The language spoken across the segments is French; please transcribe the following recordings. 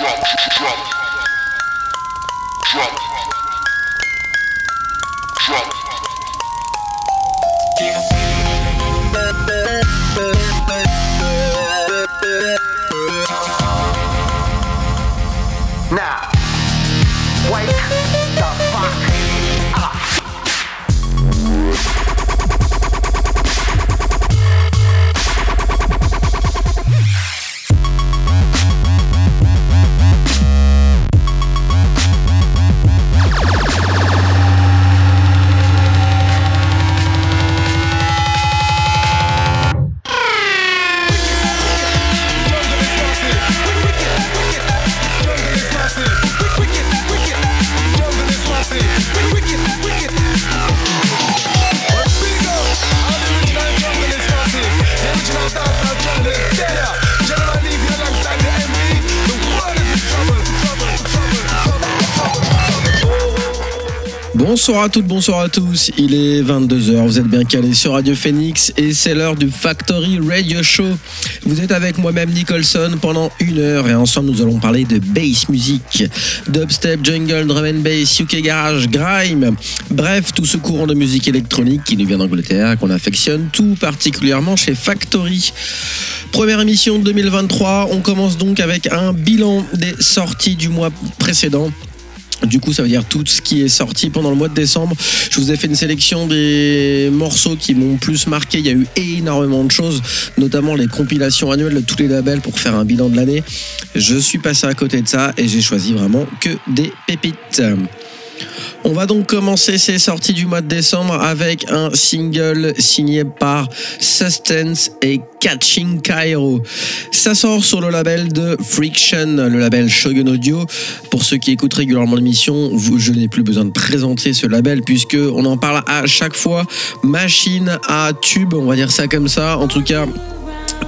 drop, drop, drop, drop. Now. Bonsoir à toutes, bonsoir à tous. Il est 22h, vous êtes bien calés sur Radio Phoenix et c'est l'heure du Factory Radio Show. Vous êtes avec moi-même Nicholson pendant une heure et ensemble nous allons parler de bass music, dubstep, jungle, drum and bass, UK garage, grime. Bref, tout ce courant de musique électronique qui nous vient d'Angleterre, qu'on affectionne tout particulièrement chez Factory. Première émission de 2023, on commence donc avec un bilan des sorties du mois précédent. Du coup, ça veut dire tout ce qui est sorti pendant le mois de décembre. Je vous ai fait une sélection des morceaux qui m'ont plus marqué. Il y a eu énormément de choses, notamment les compilations annuelles de tous les labels pour faire un bilan de l'année. Je suis passé à côté de ça et j'ai choisi vraiment que des pépites. On va donc commencer ces sorties du mois de décembre avec un single signé par Sustance et Catching Cairo. Ça sort sur le label de Friction, le label Shogun Audio. Pour ceux qui écoutent régulièrement l'émission, je n'ai plus besoin de présenter ce label puisque on en parle à chaque fois. Machine à tube, on va dire ça comme ça. En tout cas,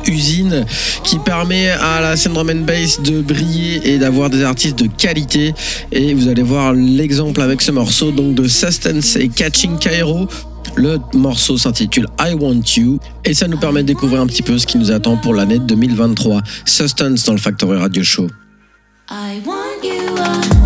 usine qui permet à la scène drum and bass de briller et d'avoir des artistes de qualité. Et vous allez voir l'exemple avec ce morceau donc de Sustenance et Catching Cairo. Le morceau s'intitule I Want You et ça nous permet de découvrir un petit peu ce qui nous attend pour l'année 2023. Sustenance dans le Factory Radio Show. I want you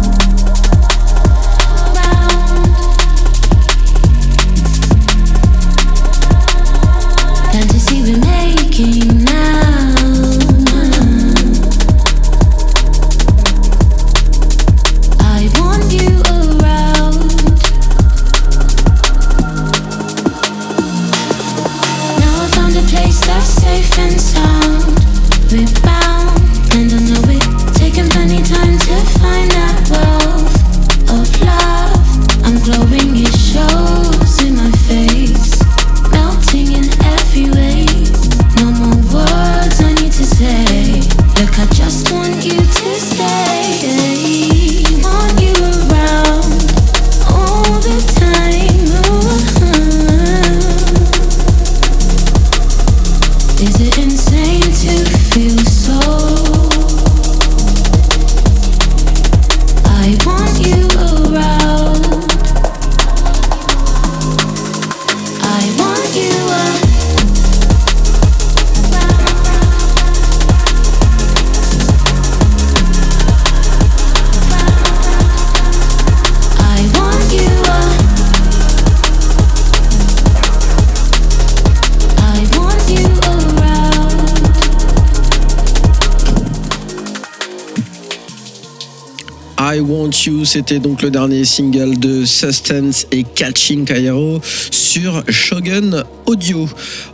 c'était donc le dernier single de Sustenance et Catching Cairo sur Shogun Audio.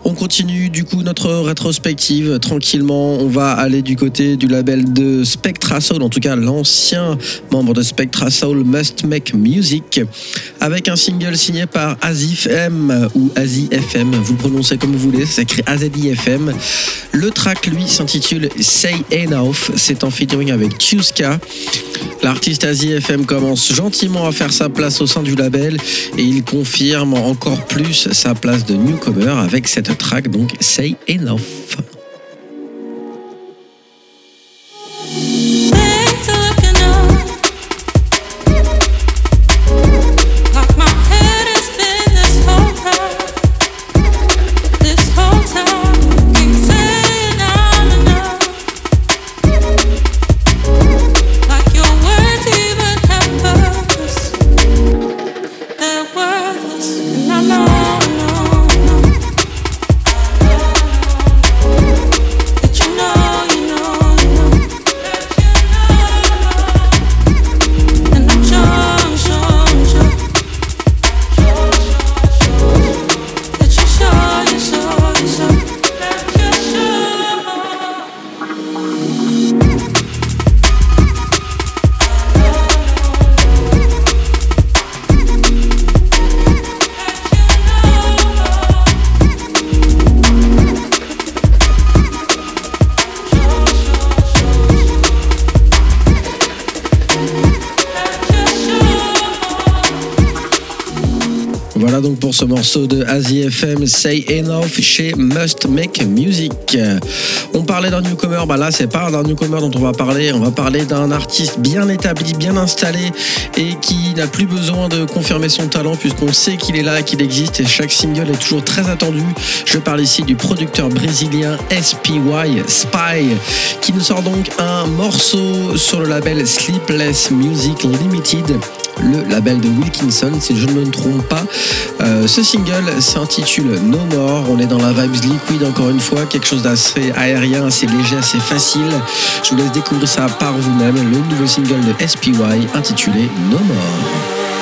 On continue du coup notre rétrospective tranquillement. On va aller du côté du label de Spectra Soul, en tout cas l'ancien membre de Spectra Soul Must Make Music, avec un single signé par Azif M ou Azi FM, vous prononcez comme vous voulez, ça s'écrit AZIFM. Le track lui s'intitule Say Enough, c'est en featuring avec Tuska. L'artiste Azi FM commence gentiment à faire sa place au sein du label et il confirme encore plus sa place de newcomer avec cette track donc Say Enough. Ce morceau de Asie Say Enough chez Must Make Music. On parlait d'un newcomer, bah là c'est pas d'un newcomer dont on va parler, on va parler d'un artiste bien établi, bien installé et qui n'a plus besoin de confirmer son talent puisqu'on sait qu'il est là, qu'il existe et chaque single est toujours très attendu. Je parle ici du producteur brésilien SPY Spy qui nous sort donc un morceau sur le label Sleepless Music Limited le label de Wilkinson, si je ne me trompe pas. Euh, ce single s'intitule No More. On est dans la vibes liquide encore une fois, quelque chose d'assez aérien, assez léger, assez facile. Je vous laisse découvrir ça par vous-même. Le nouveau single de SPY intitulé No More.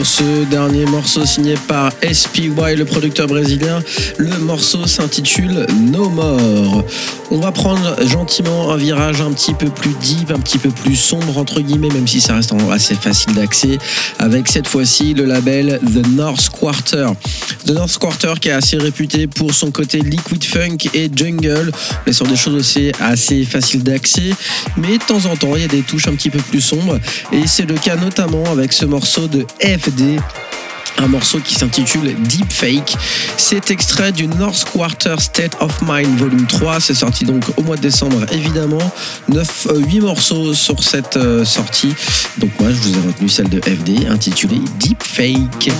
Ce dernier morceau signé par SPY, le producteur brésilien. Le morceau s'intitule No More. On va prendre gentiment un virage un petit peu plus deep, un petit peu plus sombre entre guillemets, même si ça reste assez facile d'accès, avec cette fois-ci le label The North Quarter. The North Quarter qui est assez réputé pour son côté liquid funk et jungle, mais sur des choses aussi assez faciles d'accès, mais de temps en temps il y a des touches un petit peu plus sombres, et c'est le cas notamment avec ce morceau de F un morceau qui s'intitule Deep Fake. C'est extrait du North Quarter State of Mind Volume 3. C'est sorti donc au mois de décembre, évidemment. 9, 8 euh, morceaux sur cette euh, sortie. Donc moi, je vous ai retenu celle de FD intitulée Deep Fake.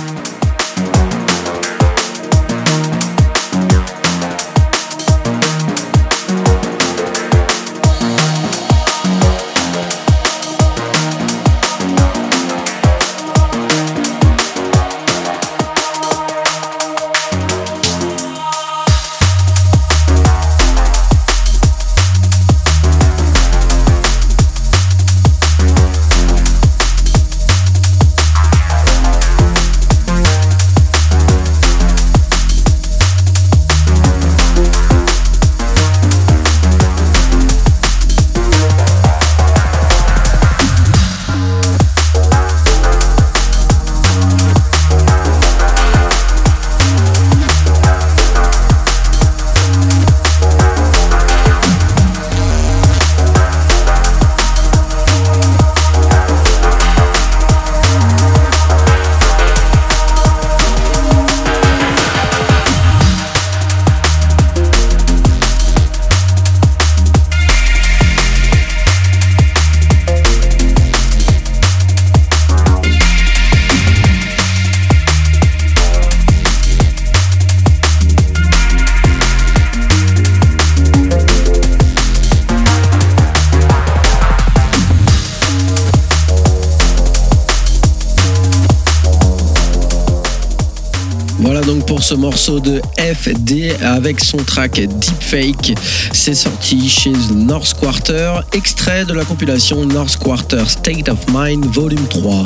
Ce morceau de FD avec son track Deepfake. C'est sorti chez North Quarter, extrait de la compilation North Quarter State of Mind Volume 3.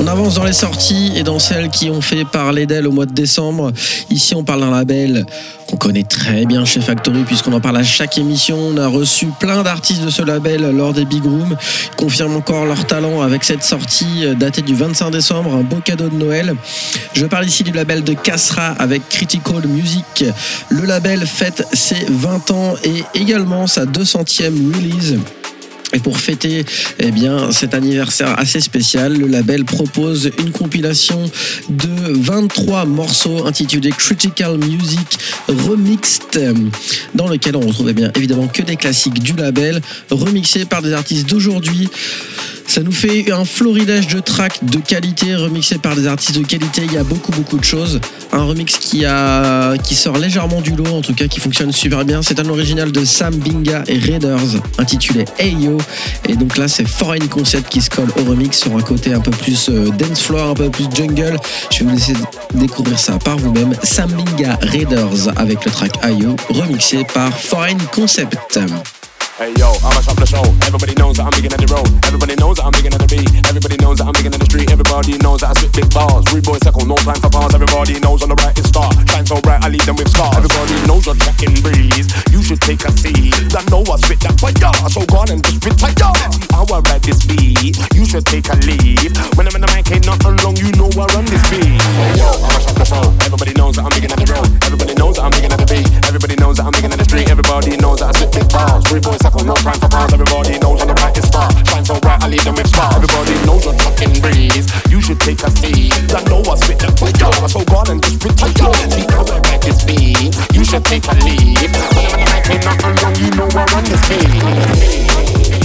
On avance dans les sorties et dans celles qui ont fait parler d'elle au mois de décembre. Ici, on parle d'un label connaît très bien chez Factory puisqu'on en parle à chaque émission. On a reçu plein d'artistes de ce label lors des Big Rooms. Ils confirment encore leur talent avec cette sortie datée du 25 décembre, un beau cadeau de Noël. Je parle ici du label de Casra avec Critical Music. Le label fête ses 20 ans et également sa 200e release Et pour fêter eh bien, cet anniversaire assez spécial, le label propose une compilation de 23 morceaux intitulés Critical Music Remixed, dans lequel on retrouve eh bien, évidemment que des classiques du label, remixés par des artistes d'aujourd'hui. Ça nous fait un florilège de tracks de qualité remixés par des artistes de qualité. Il y a beaucoup beaucoup de choses. Un remix qui, sort légèrement du lot, en tout cas qui fonctionne super bien. C'est un original de Sam Binga et Raiders intitulé Hey Yo. Et donc là, c'est Foreign Concept qui se colle au remix sur un côté un peu plus euh, dance floor, un peu plus jungle. Je vais vous laisser découvrir ça par vous-même. Sam Binga Raiders avec le track Yo, remixé par Foreign Concept. Hey yo, I'm a shop the show. Everybody knows that I'm big in the road. Everybody knows that I'm big in the beat. Everybody knows that I'm big in the street. Everybody knows that I spit big bars. Rude boy circle, no time for bars. Everybody knows on the right it's star. Shine so bright, I leave them with stars. Everybody knows you're tracking breeze. You should take a seat. I know I spit that fire, so go on and just. How I ride this beat. You should take a lead. When I'm in the mic, ain't nothing wrong. You know I run this beat. Hey yo, I'm a shop the show. Everybody knows that I'm big in the road. Everybody knows that I'm big in the beat. Everybody knows that I'm big in the street. Everybody knows that I spit big bars. Rude boy circle, no time for bars. Everybody knows on the right is star. Shine so bright, I leave them with stars. Everybody knows you're fucking breeze. You should take a seat. I know I spit that fire, so go on and just tight. See how I ride this beat. You should take a lead. When I'm in the mic, ain't. You know I run this beat.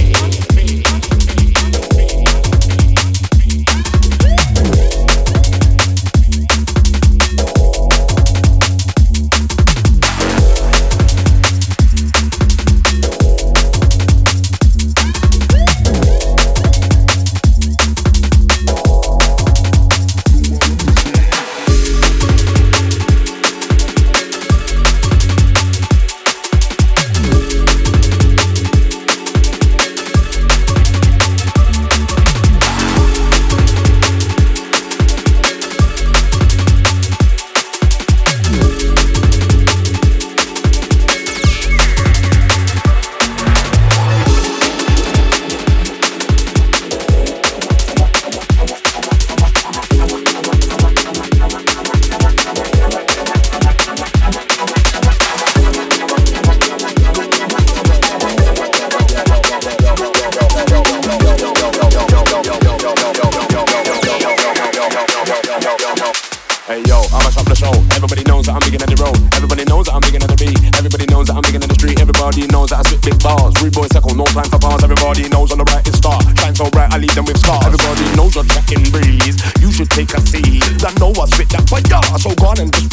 Them with stars. Everybody knows you're tracking breeze. You should take a seat. I know I spit that fire, so go on and just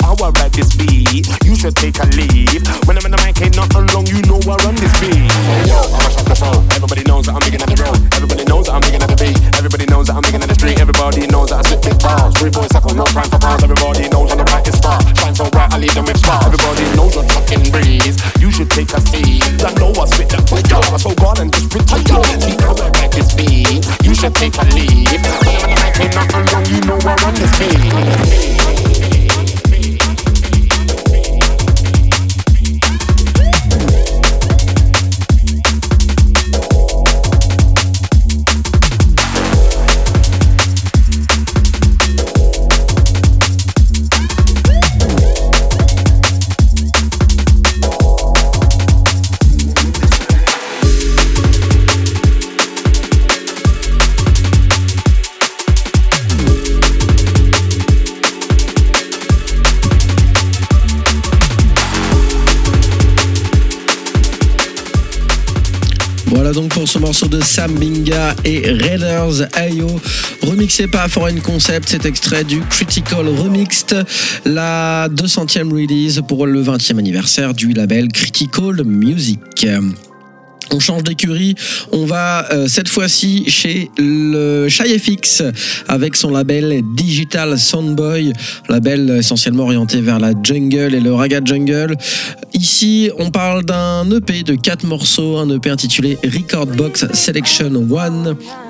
how I ride this beat. You should take a lead. When I'm in the mic, ain't nothing wrong. You know I run this beat. Hey yo, I'm a shop the. Everybody knows that I'm big in the road. Everybody knows that I'm big in the beat. Everybody knows that I'm big in the street. Everybody knows that I spit big bars. Rude boy circle, no time for bars. Everybody knows on the right it's star. Shine so bright, I leave them with stars. Everybody knows you're tracking breeze. You should take a seat. I know I spit that fire, so go on and just spit should take a in ain't nothing wrong. You know I run this beat. Pour ce morceau de Sam Binga et Raiders Ayo, remixé par Foreign Concept, cet extrait du Critical Remixed, la 200e release pour le 20e anniversaire du label Critical Music. On change d'écurie, on va euh, cette fois-ci chez le Shy FX avec son label Digital Soundboy, label essentiellement orienté vers la jungle et le raga jungle. Ici, on parle d'un EP de 4 morceaux, un EP intitulé Record Box Selection 1.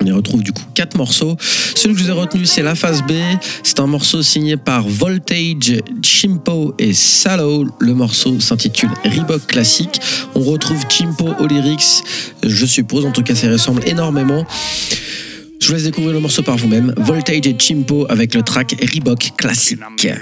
On y retrouve du coup quatre morceaux. Celui que je vous ai retenu, c'est la phase B. C'est un morceau signé par Voltage, Chimpo et Salo. Le morceau s'intitule Reebok Classic. On retrouve Chimpo aux lyrics, je suppose, en tout cas ça ressemble énormément. Je vous laisse découvrir le morceau par vous-même. Voltage et Chimpo avec le track Reebok pepper.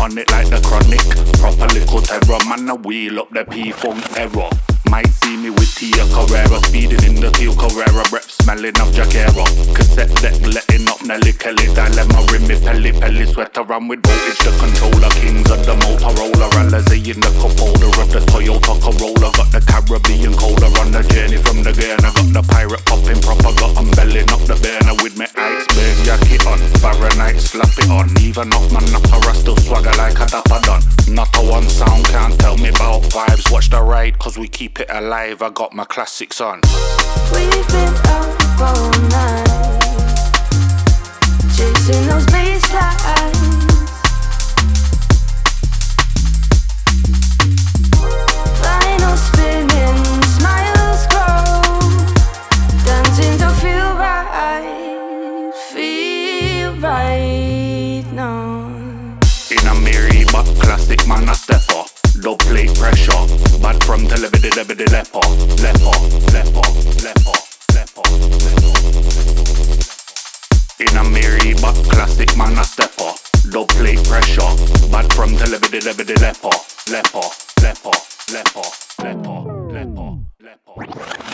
On it like the chronic. Proper little terror. Man, a wheel up the P-funk error. Might see me with Tia Carrera Speeding in the Tia Carrera Rep smelling of Jackera Cassette deck letting up Nelly Kelly Dilemma rim me pelly pelly Sweater run with voltage The controller kings of the Motorola Alizé in the cup holder of the Toyota Corolla Got the Caribbean colder on the journey from the Ghana Got the pirate popping proper Got I'm belling up the burner with me iceberg jacket on Fahrenheit slap it on Even off my napper I still swagger like a dapper done Not a one sound can't tell me about vibes Watch the ride cause we keep it alive. I got my classics on. We've been up all night, chasing those. Vinyl Low plate pressure. Bad from debidi leper. Leper, leper, leper, leper, leper. In a Mary, but classic man, a stepper. Low plate pressure. Bad from telebidi debidi leper. Leper, leper, leper, leper, leper, leper.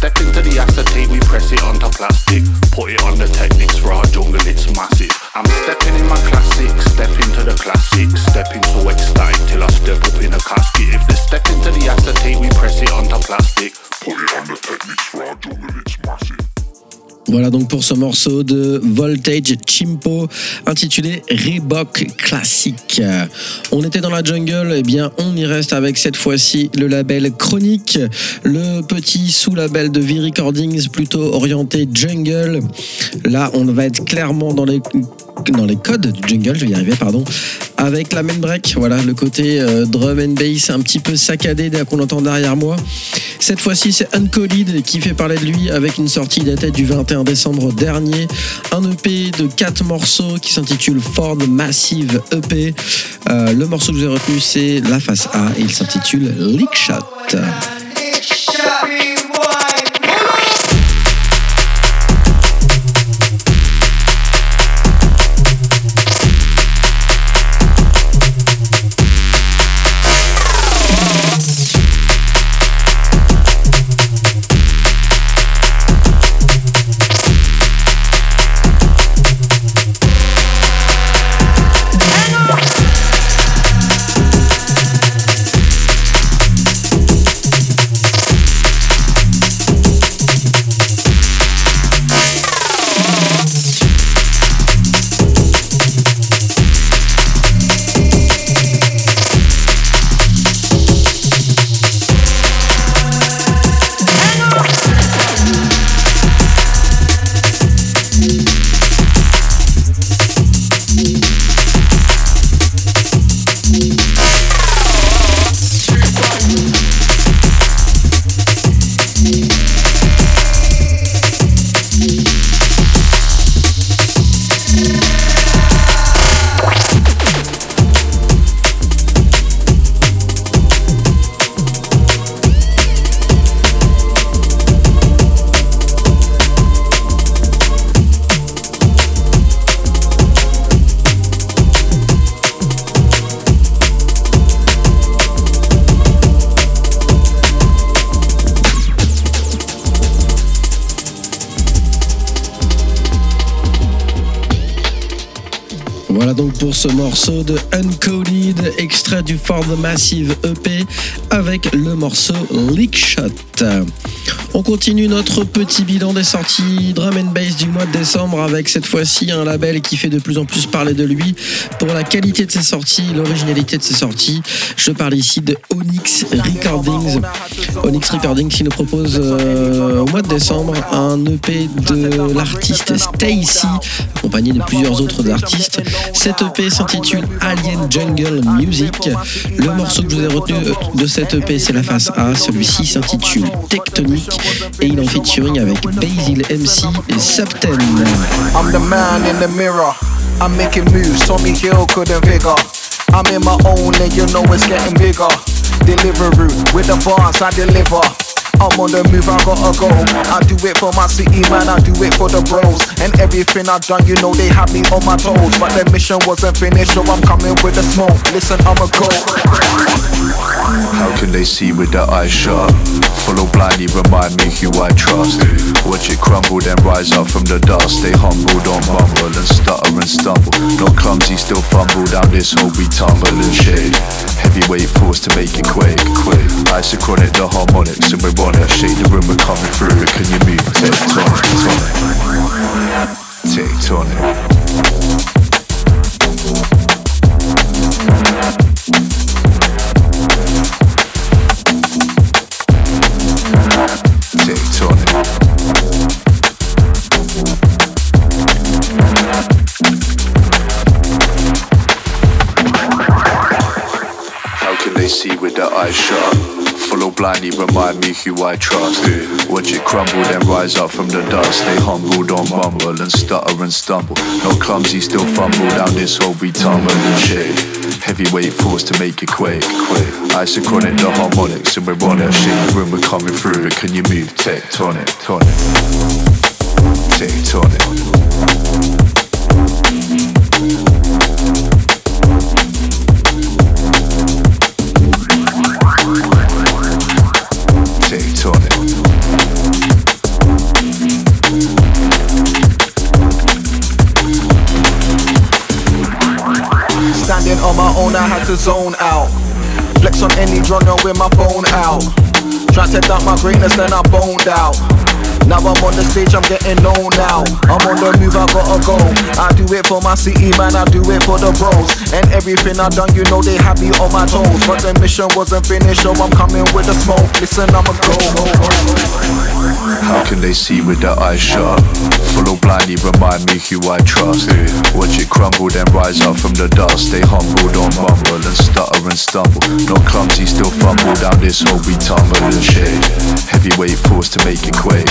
Step into the acetate, we press it onto plastic, put it on the techniques for our jungle, it's massive. I'm stepping in my classic, step into the classic, stepping so ecstatic till I step up in a casket. If they step into the acetate, we press it onto plastic, put it on the techniques for our jungle, it's massive. Voilà donc pour ce morceau de Voltage Chimpo intitulé Reebok Classic. On était dans la jungle, et bien on y reste avec cette fois-ci le label Chronique, le petit sous-label de V-Recordings plutôt orienté jungle. Là on va être clairement dans les dans les codes du jungle, je vais y arriver, pardon, avec la main break, voilà, le côté euh, drum and bass un petit peu saccadé qu'on entend derrière moi. Cette fois-ci, c'est Uncoded qui fait parler de lui avec une sortie datée du 21 décembre dernier. Un EP de 4 morceaux qui s'intitule Ford Massive EP. Euh, le morceau que vous ai retenu, c'est la face A et il s'intitule Lick Shot. De Uncoded, extrait du For the Massive EP avec le morceau Leak Shot. On continue notre petit bilan des sorties drum and bass du mois de décembre avec cette fois-ci un label qui fait de plus en plus parler de lui pour la qualité de ses sorties, l'originalité de ses sorties. Je parle ici de Onyx Recordings. Onyx Recordings qui nous propose euh, au mois de décembre un EP de l'artiste Stacy, accompagné de plusieurs autres artistes. Cet EP s'intitule Alien Jungle Music. Le morceau que je vous ai retenu de cet EP, c'est la face A. Celui-ci s'intitule Tectonique et il est en featuring avec Basil MC et Subten. I'm the man in the mirror. I'm making moves, Tommy Hill couldn't figure. I'm in my own and you know it's getting bigger. Deliveroo with the bars I deliver. I'm on the move, I gotta go. I do it for my city, man, I do it for the bros. And everything I've done, you know they have me on my toes. But the mission wasn't finished, so I'm coming with the smoke. Listen, I'ma go. How can they see with their eyes shut? Follow blindly, remind me who I trust. Watch it crumble, then rise up from the dust. Stay humble, don't mumble and stutter and stumble. Not clumsy, still fumble down this hole we tumble and shade. Heavyweight force to make it quake, quake. Isochronic, the harmonics, and we're on it. Shake the room, we're coming through. Can you move? Tectonic, tonic. Tectonic. Tectonic. How can they see with their eyes shut? Follow blindly, remind me who I trust. Watch it crumble, then rise up from the dust. Stay humble, don't mumble and stutter and stumble. Not clumsy, still fumble down this hole we tumble and shake. Heavyweight force to make it quake, quake. Isochronic, the harmonics, and we're on it. Shake the room, we're coming through. it, Can you move? Tectonic, tonic. Tectonic. Own, I had to zone out. Flex on any genre with my phone out. Tried to doubt my greatness, then I boned out. Now I'm on the stage, I'm getting known now. I'm on the move, I gotta go. I do it for my city, man, I do it for the bros. And everything I done, you know they me on my toes. But the mission wasn't finished, so I'm coming with the smoke. Listen, I'ma go. How can they see with their eyes shut? Follow blindly, remind me who I trust. Watch it crumble, then rise up from the dust. Stay humble, don't mumble and stutter and stumble. Not clumsy, still fumble down this hole we tumble and shake. Heavyweight force to make it quake.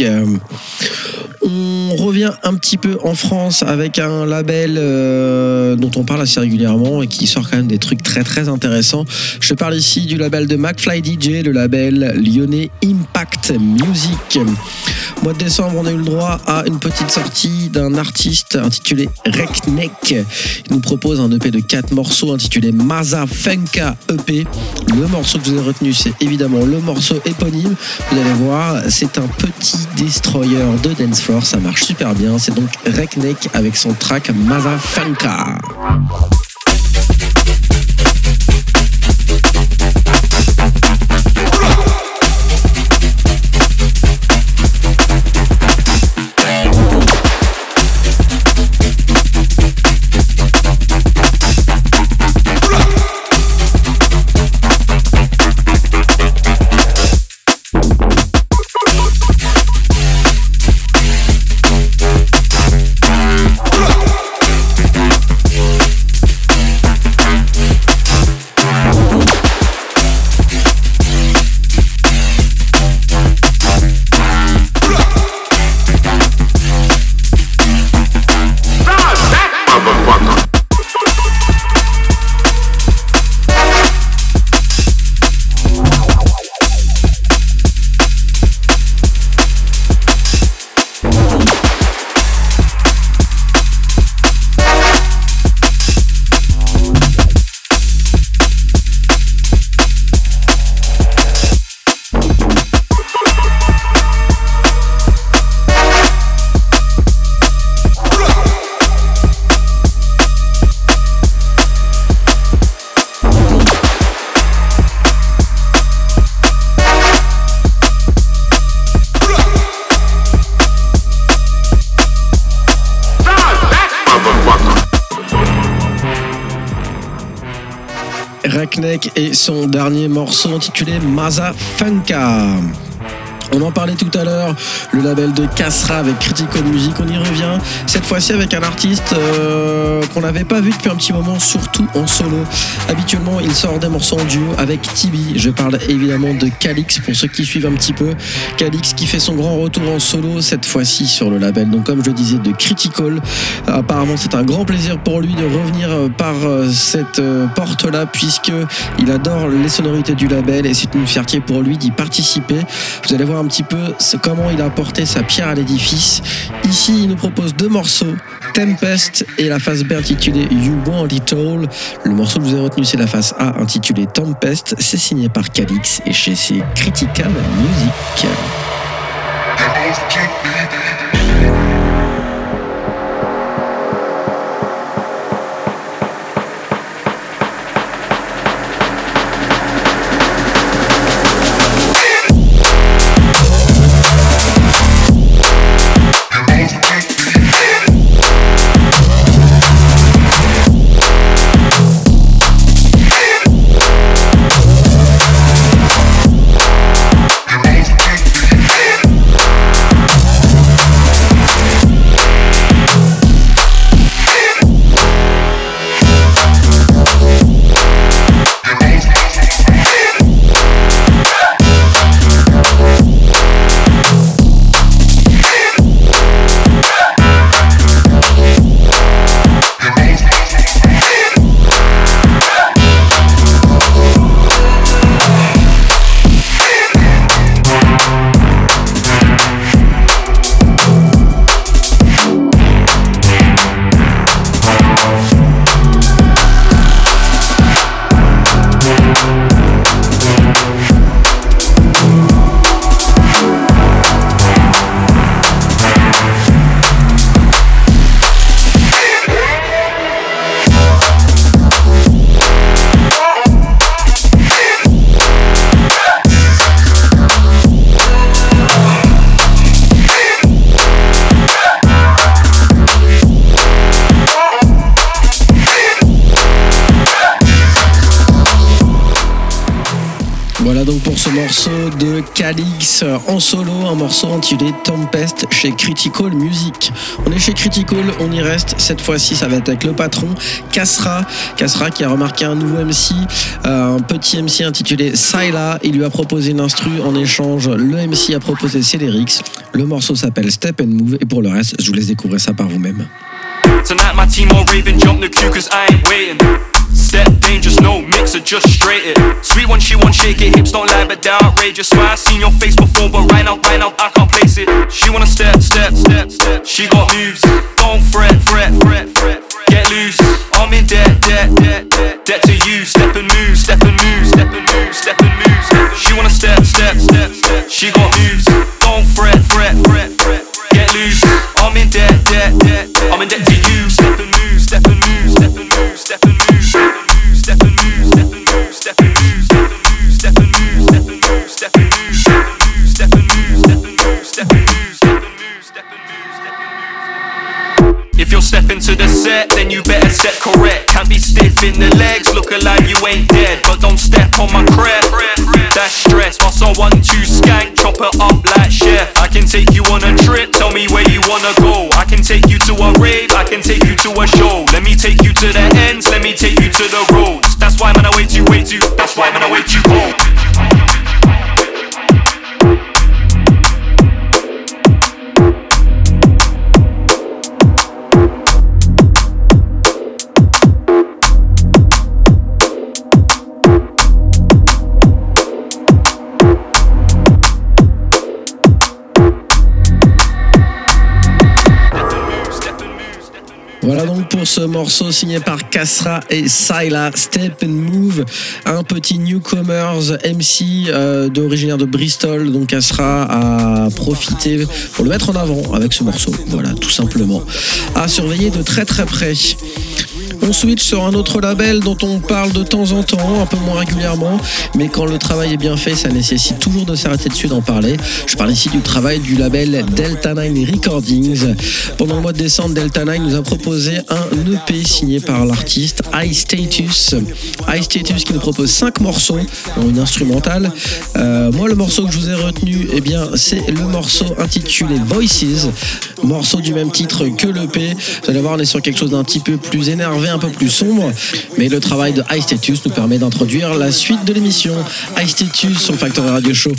Euh, On revient un petit peu en France avec un label euh, dont on parle assez régulièrement et qui sort quand même des trucs très très intéressants. Je parle ici du label de McFly DJ, le label lyonnais Impact Music. Mois de décembre, on a eu le droit à une petite sortie d'un artiste intitulé Reknek. Il nous propose un EP de 4 morceaux intitulé Maza Funka EP. Le morceau que vous ai retenu, c'est évidemment le morceau éponyme. Vous allez voir, c'est un petit destroyer de dance floor. Ça marche super bien. C'est donc Reknek avec son track Maza son dernier morceau intitulé Maza Funka. On en parlait tout à l'heure, le label de Casra avec Critical Music, on y revient. Cette fois-ci avec un artiste euh, qu'on n'avait pas vu depuis un petit moment, surtout en solo. Habituellement, il sort des morceaux en duo avec Tibi. Je parle évidemment de Calix pour ceux qui suivent un petit peu. Calix qui fait son grand retour en solo cette fois-ci sur le label. Donc comme je disais, de Critical. Apparemment, c'est un grand plaisir pour lui de revenir euh, par euh, cette porte-là puisque il adore les sonorités du label et c'est une fierté pour lui d'y participer. Vous allez voir un petit peu comment il a apporté sa pierre à l'édifice. Ici, il nous propose deux morceaux, Tempest et la face B intitulée You Want It All. Le morceau que vous avez retenu, c'est la face A intitulée Tempest. C'est signé par Calix et chez Critical Music. Voilà donc pour ce morceau de Calix en solo, un morceau intitulé Tempest chez Critical Music. On est chez Critical, on y reste. Cette fois-ci, ça va être avec le patron Kasra. Kasra qui a remarqué un nouveau MC, euh, un petit MC intitulé Syla. Il lui a proposé une instru en échange. Le MC a proposé ses. Le morceau s'appelle Step and Move et pour le reste, je vous laisse découvrir ça par vous-même. Tonight team raving, jump the queue I ain't waiting. Step dangerous, no mixer, just straight it. Sweet one, she one, shake it, hips don't lie, but they're outrageous. Swear I seen your face before, but right now, right now, I can't place it. She wanna step, step, step, step. She got moves, don't fret, fret, fret, fret. Get loose, I'm in debt, debt, debt, debt. Debt to you, step and move, step and move, step and move, step and move. She wanna step, step, step, step. She got moves, don't fret, fret, fret, fret. Get loose, I'm in debt, debt, debt. I'm in debt to you, step and move, step and move, step and move, step and move, step stepping to the set, then you better set correct. Can't be stiff in the legs, look alive, you ain't dead. But don't step on my crap. That's stress. Whilst I one two skank, chop it up like chef. I can take you on a trip, tell me where you wanna go. I can take you to a rave, I can take you to a show. Let me take you to the ends, let me take you to the roads. That's why man I wait you, wait you. That's why man I wait you home. Voilà donc pour ce morceau signé par Kasra et Syla, Step and Move, un petit newcomers MC euh, d'originaire de Bristol, donc Kasra a profité pour le mettre en avant avec ce morceau. Voilà, tout simplement. À surveiller de très très près. On switch sur un autre label dont on parle de temps en temps, un peu moins régulièrement, mais quand le travail est bien fait, ça nécessite toujours de s'arrêter dessus d'en parler. Je parle ici du travail du label Delta 9 Recordings. Pendant le mois de décembre, Delta 9 nous a proposé un EP signé par l'artiste High Status. High Status qui nous propose 5 morceaux, dont une instrumentale. Euh, moi, le morceau que je vous ai retenu, eh bien, c'est le morceau intitulé Voices, morceau du même titre que l'EP. Vous allez voir, on est sur quelque chose d'un petit peu plus énervé, un peu plus sombre, mais le travail de High Status nous permet d'introduire la suite de l'émission. High Status sur Factory Radio Show.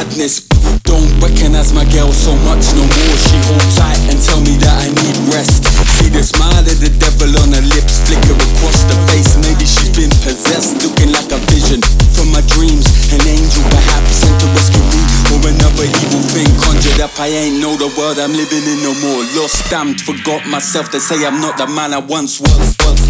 madness. I ain't know the world I'm living in no more. Lost, damned, forgot myself. They say I'm not the man I once was. was,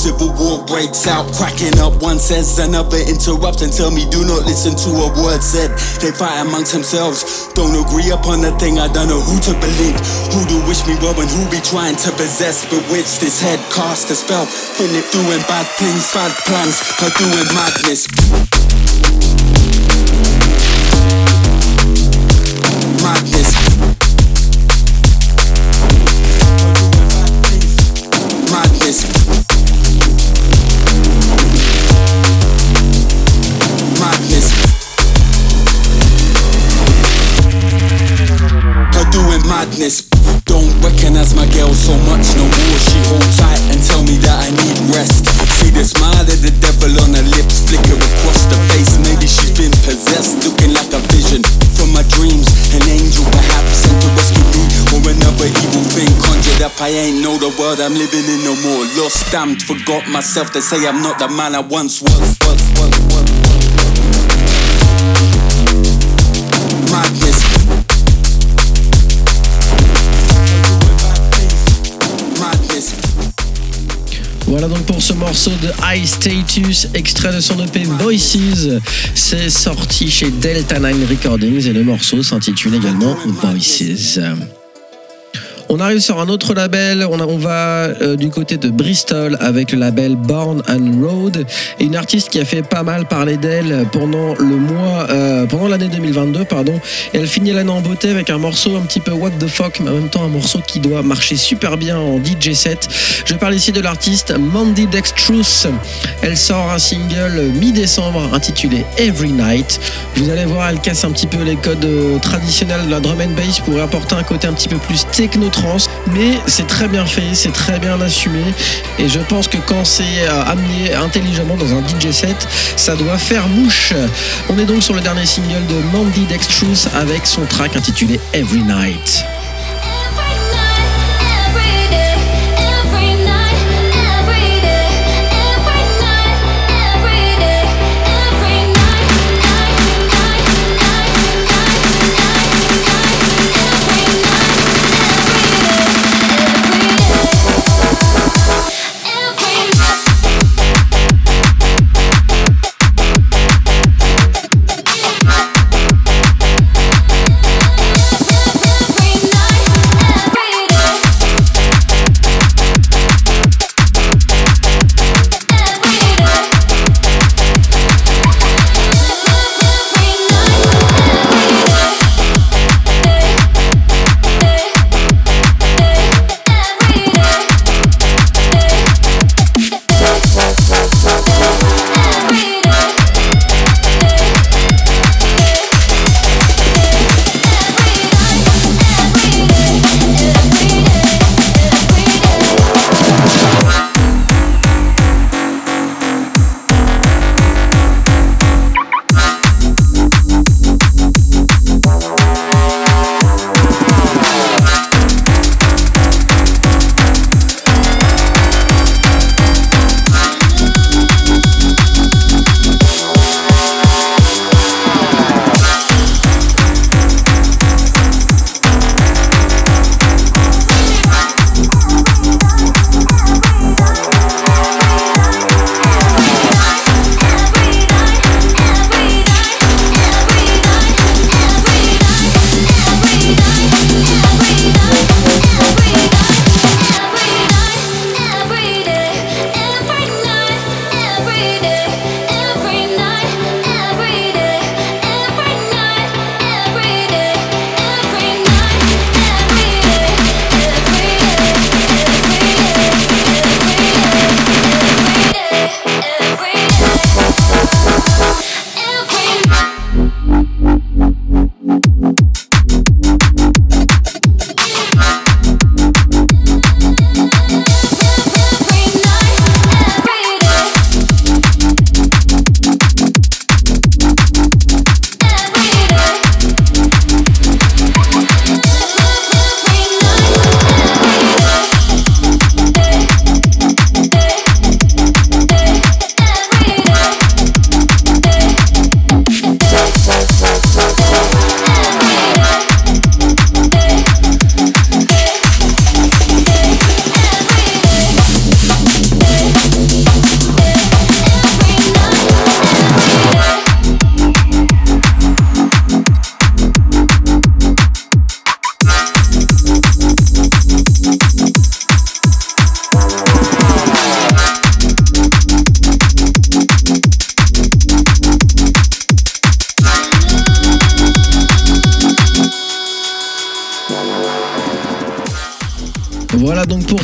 Civil war breaks out, cracking up. One says another interrupt and tell me do not listen to a word said. They fight amongst themselves, don't agree upon a thing. I don't know who to believe, who do wish me well and who be trying to possess. Bewitch this head, cast a spell. Feel it doing bad things, bad plans, her doing. Madness. Voilà donc pour ce morceau de High Status, extrait de son EP Voices. C'est sorti chez Delta 9 Recordings et le morceau s'intitule également Voices. On arrive sur un autre label, on, va euh, du côté de Bristol avec le label Born and Road et une artiste qui a fait pas mal parler d'elle pendant le mois, euh, pendant l'année 2022 pardon. Et elle finit l'année en beauté avec un morceau un petit peu what the fuck, mais en même temps un morceau qui doit marcher super bien en DJ set. Je parle ici de l'artiste Mandy Dextrous. Elle sort un single mi-décembre intitulé Every Night. Vous allez voir, elle casse un petit peu les codes euh, traditionnels de la drum and bass pour apporter un côté un petit peu plus Mais c'est très bien fait, c'est très bien assumé. Et je pense que quand c'est euh, amené intelligemment dans un DJ set, ça doit faire mouche. On est donc sur le dernier single de Mandy Dextrous avec son track intitulé Every Night.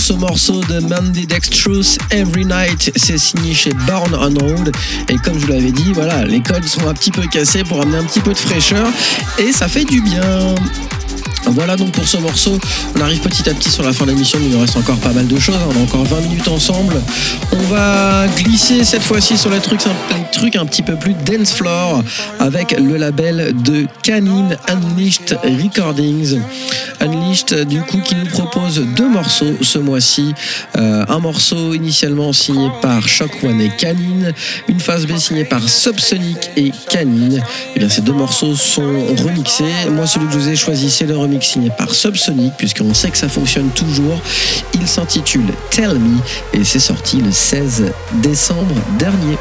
Ce morceau de Mandy Dextrous, Every Night, c'est signé chez Born on Road. Et comme je vous l'avais dit, voilà, les codes sont un petit peu cassés pour amener un petit peu de fraîcheur et ça fait du bien. Voilà donc pour ce morceau. On arrive petit à petit sur la fin de l'émission, il nous reste encore pas mal de choses. On a encore 20 minutes ensemble. On va glisser cette fois-ci sur les trucs, les trucs un petit peu plus dance floor avec le label de Canine Unleashed Recordings. Du coup, qui nous propose deux morceaux ce mois-ci. Euh, un morceau initialement signé par Shock One et Canine, une phase B signée par Subsonic et Canine. Et bien, ces deux morceaux sont remixés. Moi, celui que je vous ai choisi, c'est le remix signé par Subsonic, puisqu'on sait que ça fonctionne toujours. Il s'intitule Tell Me et c'est sorti le 16 décembre dernier.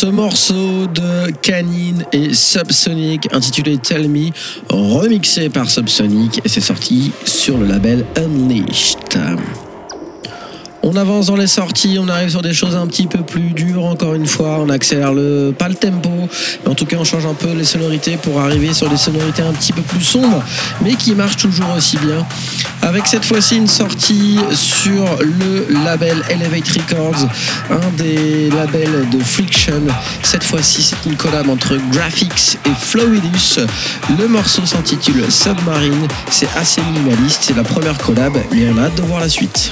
Ce morceau de Canine et Subsonic intitulé Tell Me, remixé par Subsonic et c'est sorti sur le label Unleashed. On avance dans les sorties, on arrive sur des choses un petit peu plus dures encore une fois, on accélère pas le tempo, mais en tout cas on change un peu les sonorités pour arriver sur des sonorités un petit peu plus sombres, mais qui marchent toujours aussi bien. Avec cette fois-ci une sortie sur le label Elevate Records, un des labels de Friction. Cette fois-ci c'est une collab entre Graphics et Flowidus. Le morceau s'intitule Submarine, c'est assez minimaliste, c'est la première collab, mais on a hâte de voir la suite.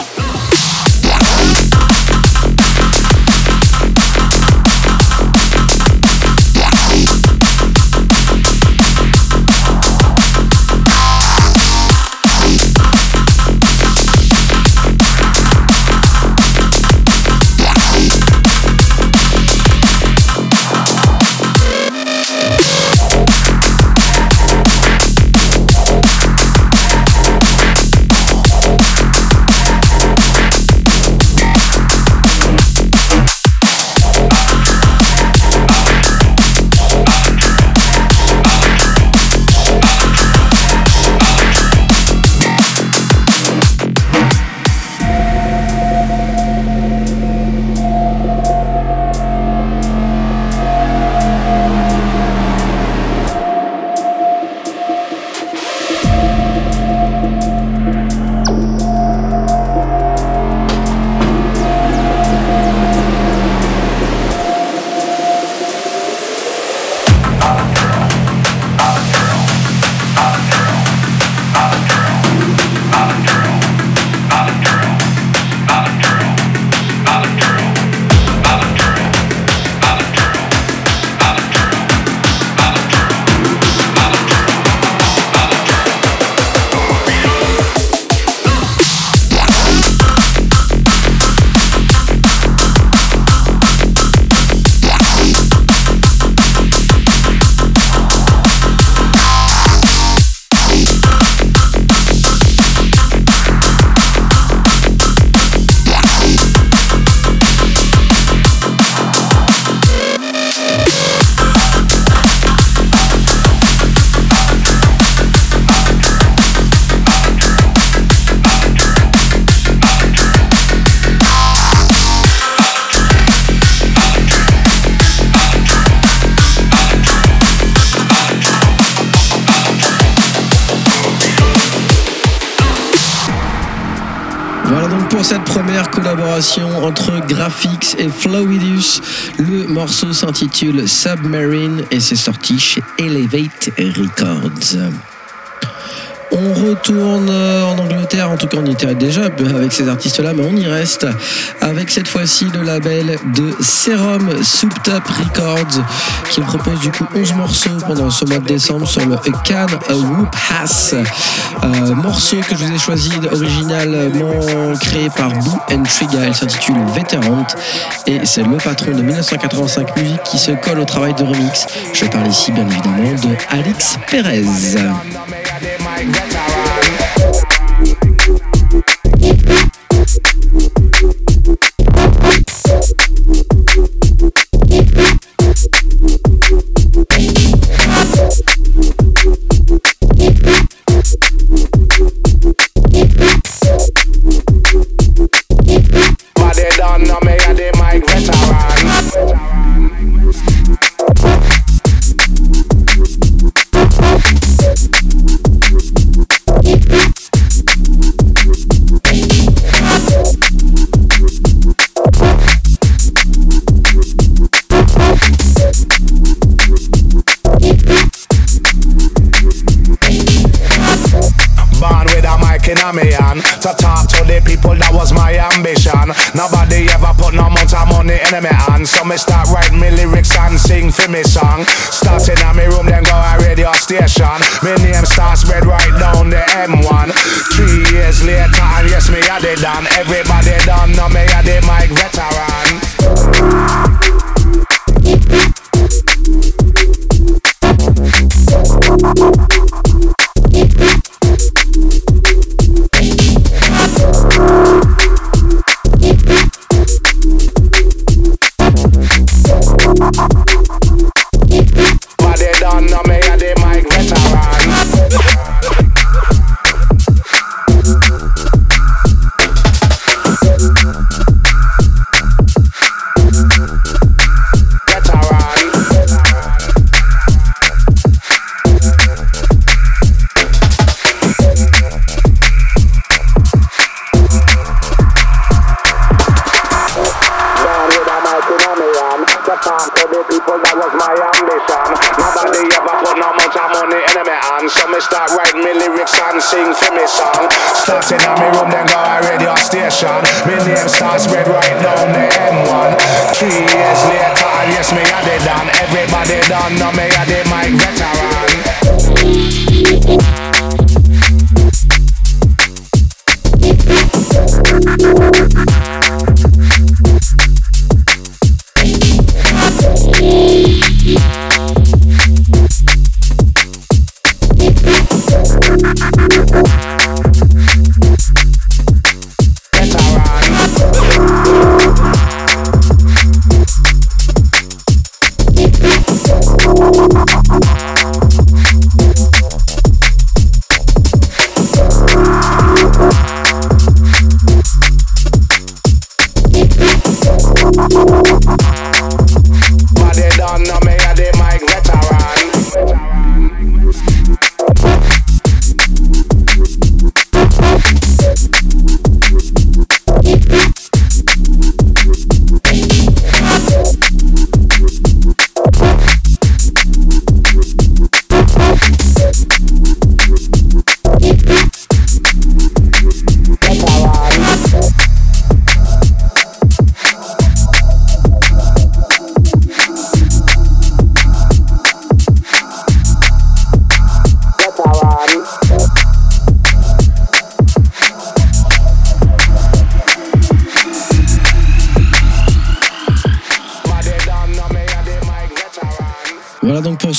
Et Flowidus. Le morceau s'intitule Submarine et c'est sorti chez Elevate Records. Retourne en Angleterre, en tout cas on y était déjà avec ces artistes-là, mais on y reste avec cette fois-ci le label de Serum Up Records qui propose du coup 11 morceaux pendant ce mois de décembre sur le Can Whoop Hass. Euh, morceau que je vous ai choisi originalement créé par Boo and Trigger, il s'intitule Veteran et c'est le patron de 1985 musique qui se colle au travail de remix. Je parle ici bien évidemment de Alex Perez. Thank you. Hand To talk to the people, that was my ambition. Nobody ever put no amount of money in me hand. So me start write me lyrics and sing for me song. Starting in me room, then go a radio station. Me name start spread right down the M1 Three years later, and yes, me had it done. Everybody done know me a the mic veteran. But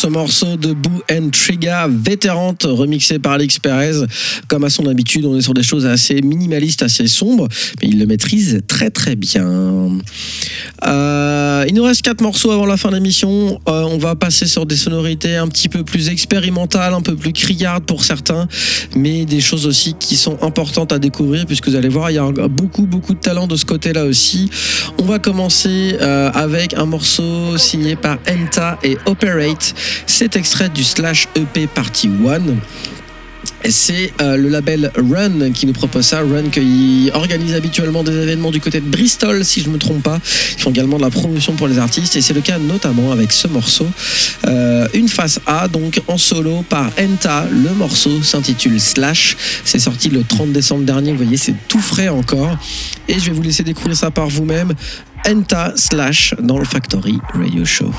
morceau de Boo and Trigger, vétérante, remixé par Alex Perez. Comme à son habitude, on est sur des choses assez minimalistes, assez sombres, mais il le maîtrise très très bien. Euh, il nous reste quatre morceaux avant la fin de l'émission. Euh, on va passer sur des sonorités un petit peu plus expérimentales, un peu plus criardes pour certains, mais des choses aussi qui sont importantes à découvrir, puisque vous allez voir, il y a beaucoup beaucoup de talent de ce côté-là aussi. On va commencer euh, avec un morceau signé par Enta et Operate. C'est extrait du Slash EP Party 1. Et C'est euh, le label Run qui nous propose ça. Run qui organise habituellement des événements du côté de Bristol, si je ne me trompe pas. Ils font également de la promotion pour les artistes et c'est le cas notamment avec ce morceau. Euh, une face A, donc en solo par Enta. Le morceau s'intitule Slash. C'est sorti le 30 décembre dernier. Vous voyez, c'est tout frais encore. Et je vais vous laisser découvrir ça par vous-même. Enta Slash dans le Factory Radio Show.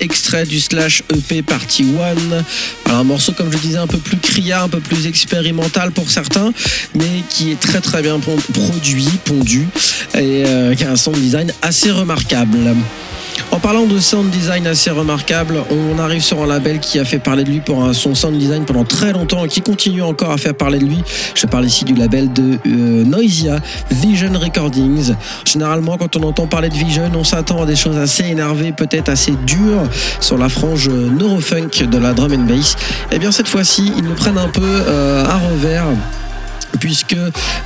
Extrait du slash EP partie 1. Alors un morceau comme je disais un peu plus criard, un peu plus expérimental pour certains, mais qui est très très bien produit, pondu et euh, qui a un sound design assez remarquable. Parlant de sound design assez remarquable, on arrive sur un label qui a fait parler de lui pour son sound design pendant très longtemps et qui continue encore à faire parler de lui. Je parle ici du label de euh, Noisia, Vision Recordings. Généralement, quand on entend parler de Vision, on s'attend à des choses assez énervées, peut-être assez dures sur la frange euh, neurofunk de la drum and bass. Et bien cette fois-ci, ils nous prennent un peu euh, à revers puisque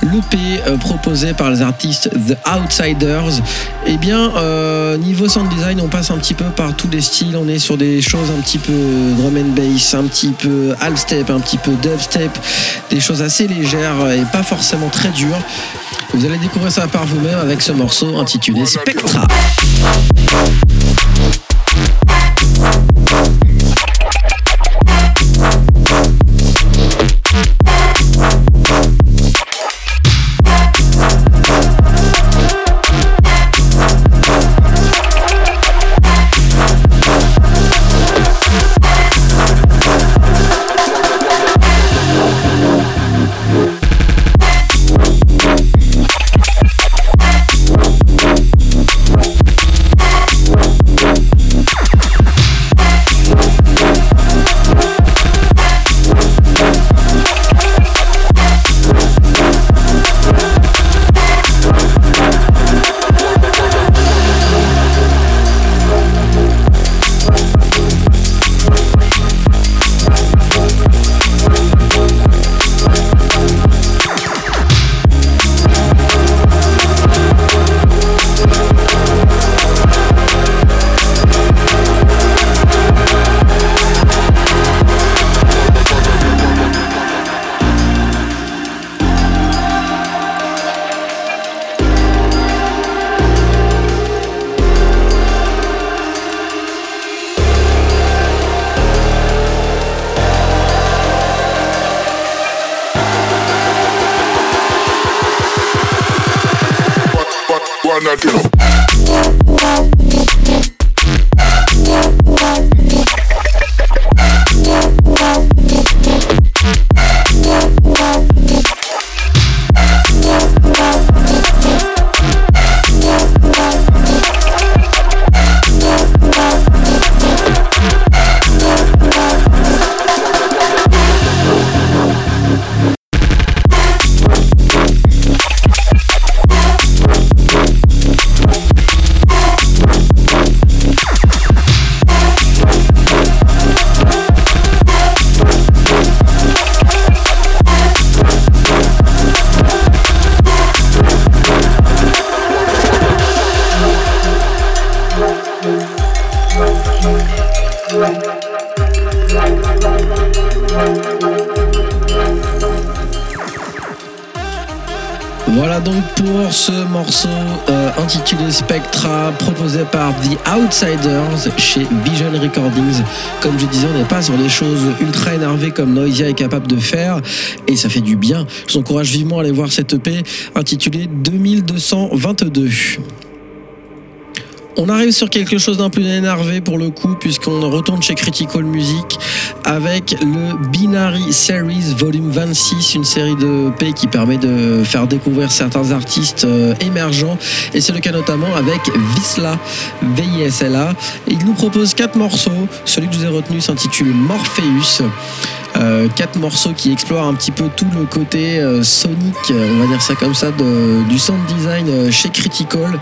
l'EP euh, proposé par les artistes The Outsiders, eh bien, euh, niveau sound design, on passe un petit peu par tous les styles. On est sur des choses un petit peu drum and bass, un petit peu half-step, un petit peu dubstep, des choses assez légères et pas forcément très dures. Vous allez découvrir ça par vous-même avec ce morceau intitulé Spectra. Ce morceau euh, intitulé Spectra, proposé par The Outsiders chez Vision Recordings. Comme je disais, on n'est pas sur des choses ultra énervées comme Noisia est capable de faire, et ça fait du bien. Je vous encourage vivement à aller voir cette EP intitulée 2222. On arrive sur quelque chose d'un peu énervé pour le coup, puisqu'on retourne chez Critical Music avec le Binary Series Volume 26, une série de P qui permet de faire découvrir certains artistes euh, émergents. Et c'est le cas notamment avec Visla, V-I-S-L-A. Et il nous propose quatre morceaux. Celui que je vous ai retenu s'intitule Morpheus. Euh, quatre morceaux qui explorent un petit peu tout le côté euh, sonic, euh, on va dire ça comme ça, du sound design euh, chez Critical.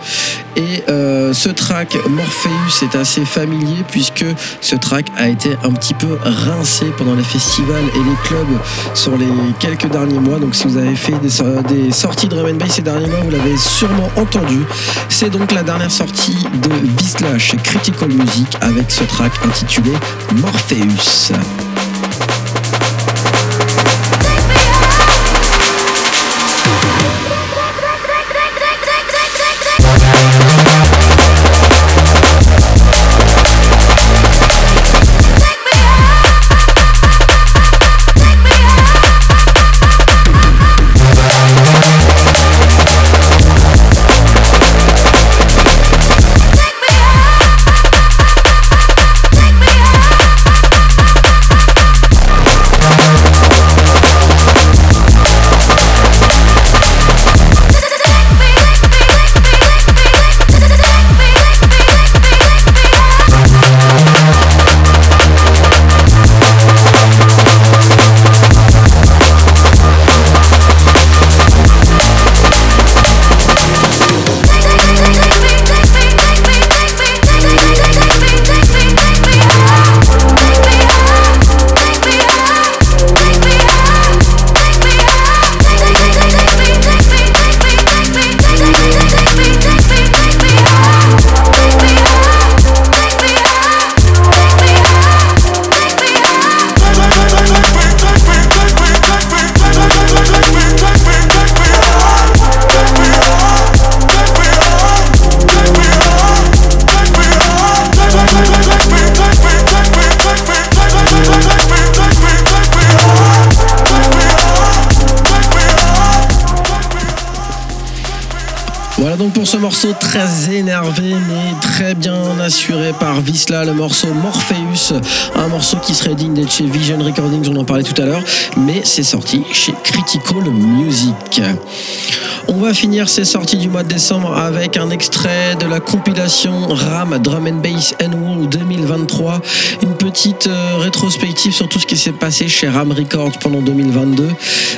Et ce track Morpheus est assez familier puisque ce track a été un petit peu rincé pendant les festivals et les clubs sur les quelques derniers mois. Donc si vous avez fait des sorties de drum and bass ces derniers mois, vous l'avez sûrement entendu. C'est donc la dernière sortie de Visla chez Critical Music avec ce track intitulé Morpheus. Très énervé mais très bien assuré par Visla, le morceau Morpheus, un morceau qui serait digne d'être chez Vision Recordings, on en parlait tout à l'heure, mais c'est sorti chez Critical Music. On va finir ces sorties du mois de décembre avec un extrait de la compilation RAM Drum and Bass Annual 2023, une petite euh, rétrospective sur tout ce qui s'est passé chez RAM Records pendant 2022.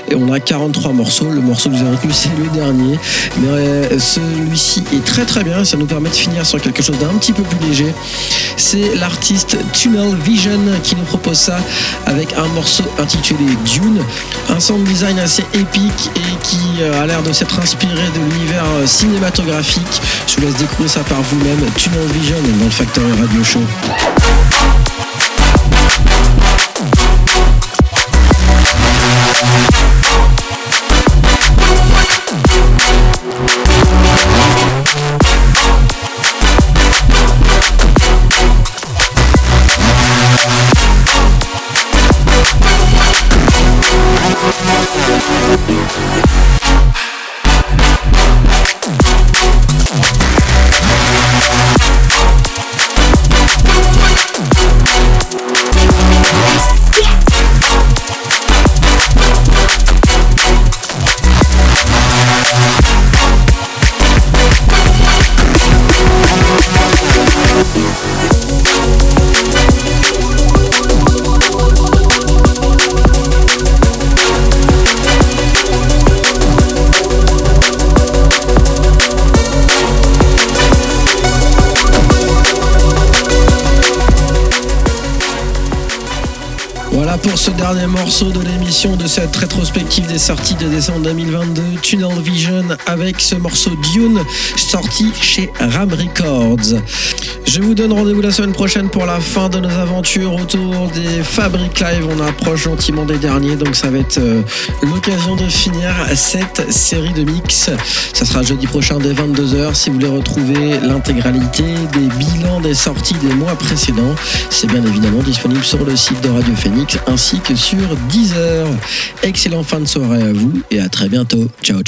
Et on a 43 morceaux. Le morceau que vous avez retenu, c'est le dernier. Mais euh, celui-ci est très très bien. Ça nous permet de finir sur quelque chose d'un petit peu plus léger. C'est l'artiste Tunnel Vision qui nous propose ça avec un morceau intitulé Dune. Un sound design assez épique et qui euh, a l'air de s'être inspiré de l'univers cinématographique. Je vous laisse découvrir ça par vous-même. Tunnel Vision dans le Factory Radio Show. De cette rétrospective des sorties de décembre 2022, Tunnel Vision avec ce morceau Dune sorti chez Ram Records. Je vous donne rendez-vous la semaine prochaine pour la fin de nos aventures autour des Fabric Live. On approche gentiment des derniers, donc ça va être euh, l'occasion de finir cette série de mix. Ça sera jeudi prochain dès 22h. Si vous voulez retrouver l'intégralité des bilans des sorties des mois précédents, c'est bien évidemment disponible sur le site de Radio Phoenix ainsi que sur Deezer. Excellent fin de soirée à vous et à très bientôt. Ciao, ciao.